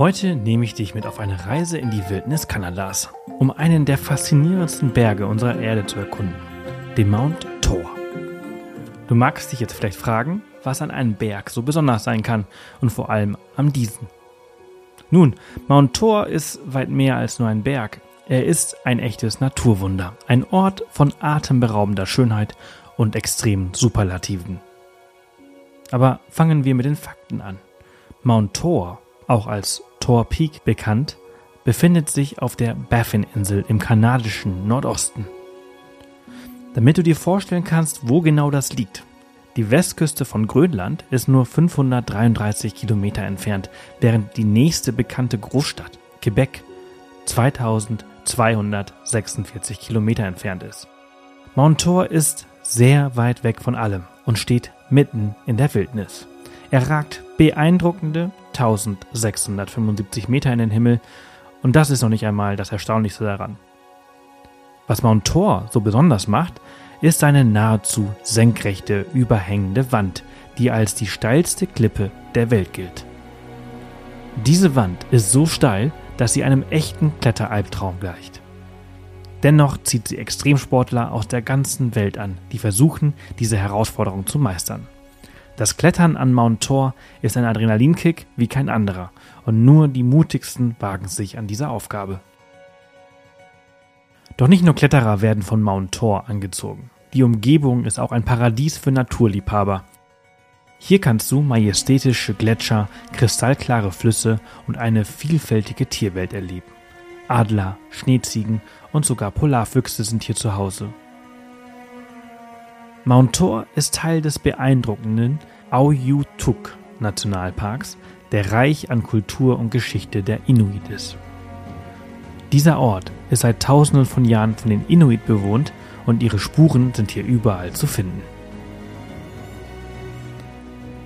Heute nehme ich dich mit auf eine Reise in die Wildnis Kanadas, um einen der faszinierendsten Berge unserer Erde zu erkunden, den Mount Thor. Du magst dich jetzt vielleicht fragen, was an einem Berg so besonders sein kann und vor allem am diesen. Nun, Mount Thor ist weit mehr als nur ein Berg. Er ist ein echtes Naturwunder, ein Ort von atemberaubender Schönheit und extremen Superlativen. Aber fangen wir mit den Fakten an. Mount Thor, auch als Tor Peak bekannt, befindet sich auf der Baffin-Insel im kanadischen Nordosten. Damit du dir vorstellen kannst, wo genau das liegt. Die Westküste von Grönland ist nur 533 Kilometer entfernt, während die nächste bekannte Großstadt, Quebec, 2246 Kilometer entfernt ist. Mount Thor ist sehr weit weg von allem und steht mitten in der Wildnis. Er ragt beeindruckende 1675 Meter in den Himmel und das ist noch nicht einmal das Erstaunlichste daran. Was Mount Thor so besonders macht, ist seine nahezu senkrechte, überhängende Wand, die als die steilste Klippe der Welt gilt. Diese Wand ist so steil, dass sie einem echten Kletteralbtraum gleicht. Dennoch zieht sie Extremsportler aus der ganzen Welt an, die versuchen, diese Herausforderung zu meistern. Das Klettern an Mount Thor ist ein Adrenalinkick wie kein anderer und nur die mutigsten wagen sich an diese Aufgabe. Doch nicht nur Kletterer werden von Mount Thor angezogen. Die Umgebung ist auch ein Paradies für Naturliebhaber. Hier kannst du majestätische Gletscher, kristallklare Flüsse und eine vielfältige Tierwelt erleben. Adler, Schneeziegen und sogar Polarfüchse sind hier zu Hause. Mount Thor ist Teil des beeindruckenden Auyutuk Nationalparks, der reich an Kultur und Geschichte der Inuit ist. Dieser Ort ist seit tausenden von Jahren von den Inuit bewohnt und ihre Spuren sind hier überall zu finden.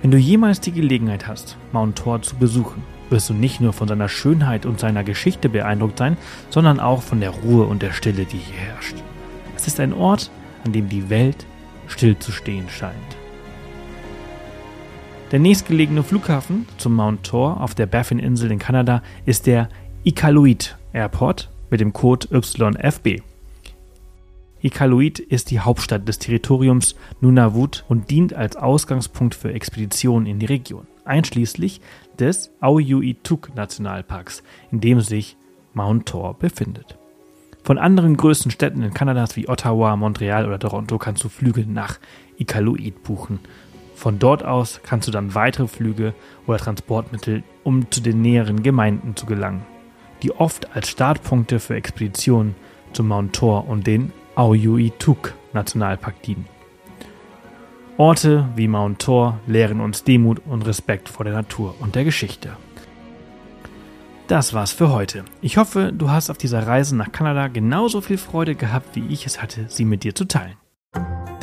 Wenn du jemals die Gelegenheit hast, Mount Thor zu besuchen, wirst du nicht nur von seiner Schönheit und seiner Geschichte beeindruckt sein, sondern auch von der Ruhe und der Stille, die hier herrscht. Es ist ein Ort, an dem die Welt stillzustehen scheint. Der nächstgelegene Flughafen zum Mount Thor auf der Baffin-Insel in Kanada ist der Iqaluit Airport mit dem Code YFB. Iqaluit ist die Hauptstadt des Territoriums Nunavut und dient als Ausgangspunkt für Expeditionen in die Region, einschließlich des Auyuituk Nationalparks, in dem sich Mount Thor befindet. Von anderen größten Städten in Kanadas wie Ottawa, Montreal oder Toronto kannst du Flüge nach Iqaluit buchen. Von dort aus kannst du dann weitere Flüge oder Transportmittel, um zu den näheren Gemeinden zu gelangen, die oft als Startpunkte für Expeditionen zum Mount Thor und den Auyuituk Nationalpark dienen. Orte wie Mount Thor lehren uns Demut und Respekt vor der Natur und der Geschichte. Das war's für heute. Ich hoffe, du hast auf dieser Reise nach Kanada genauso viel Freude gehabt, wie ich es hatte, sie mit dir zu teilen.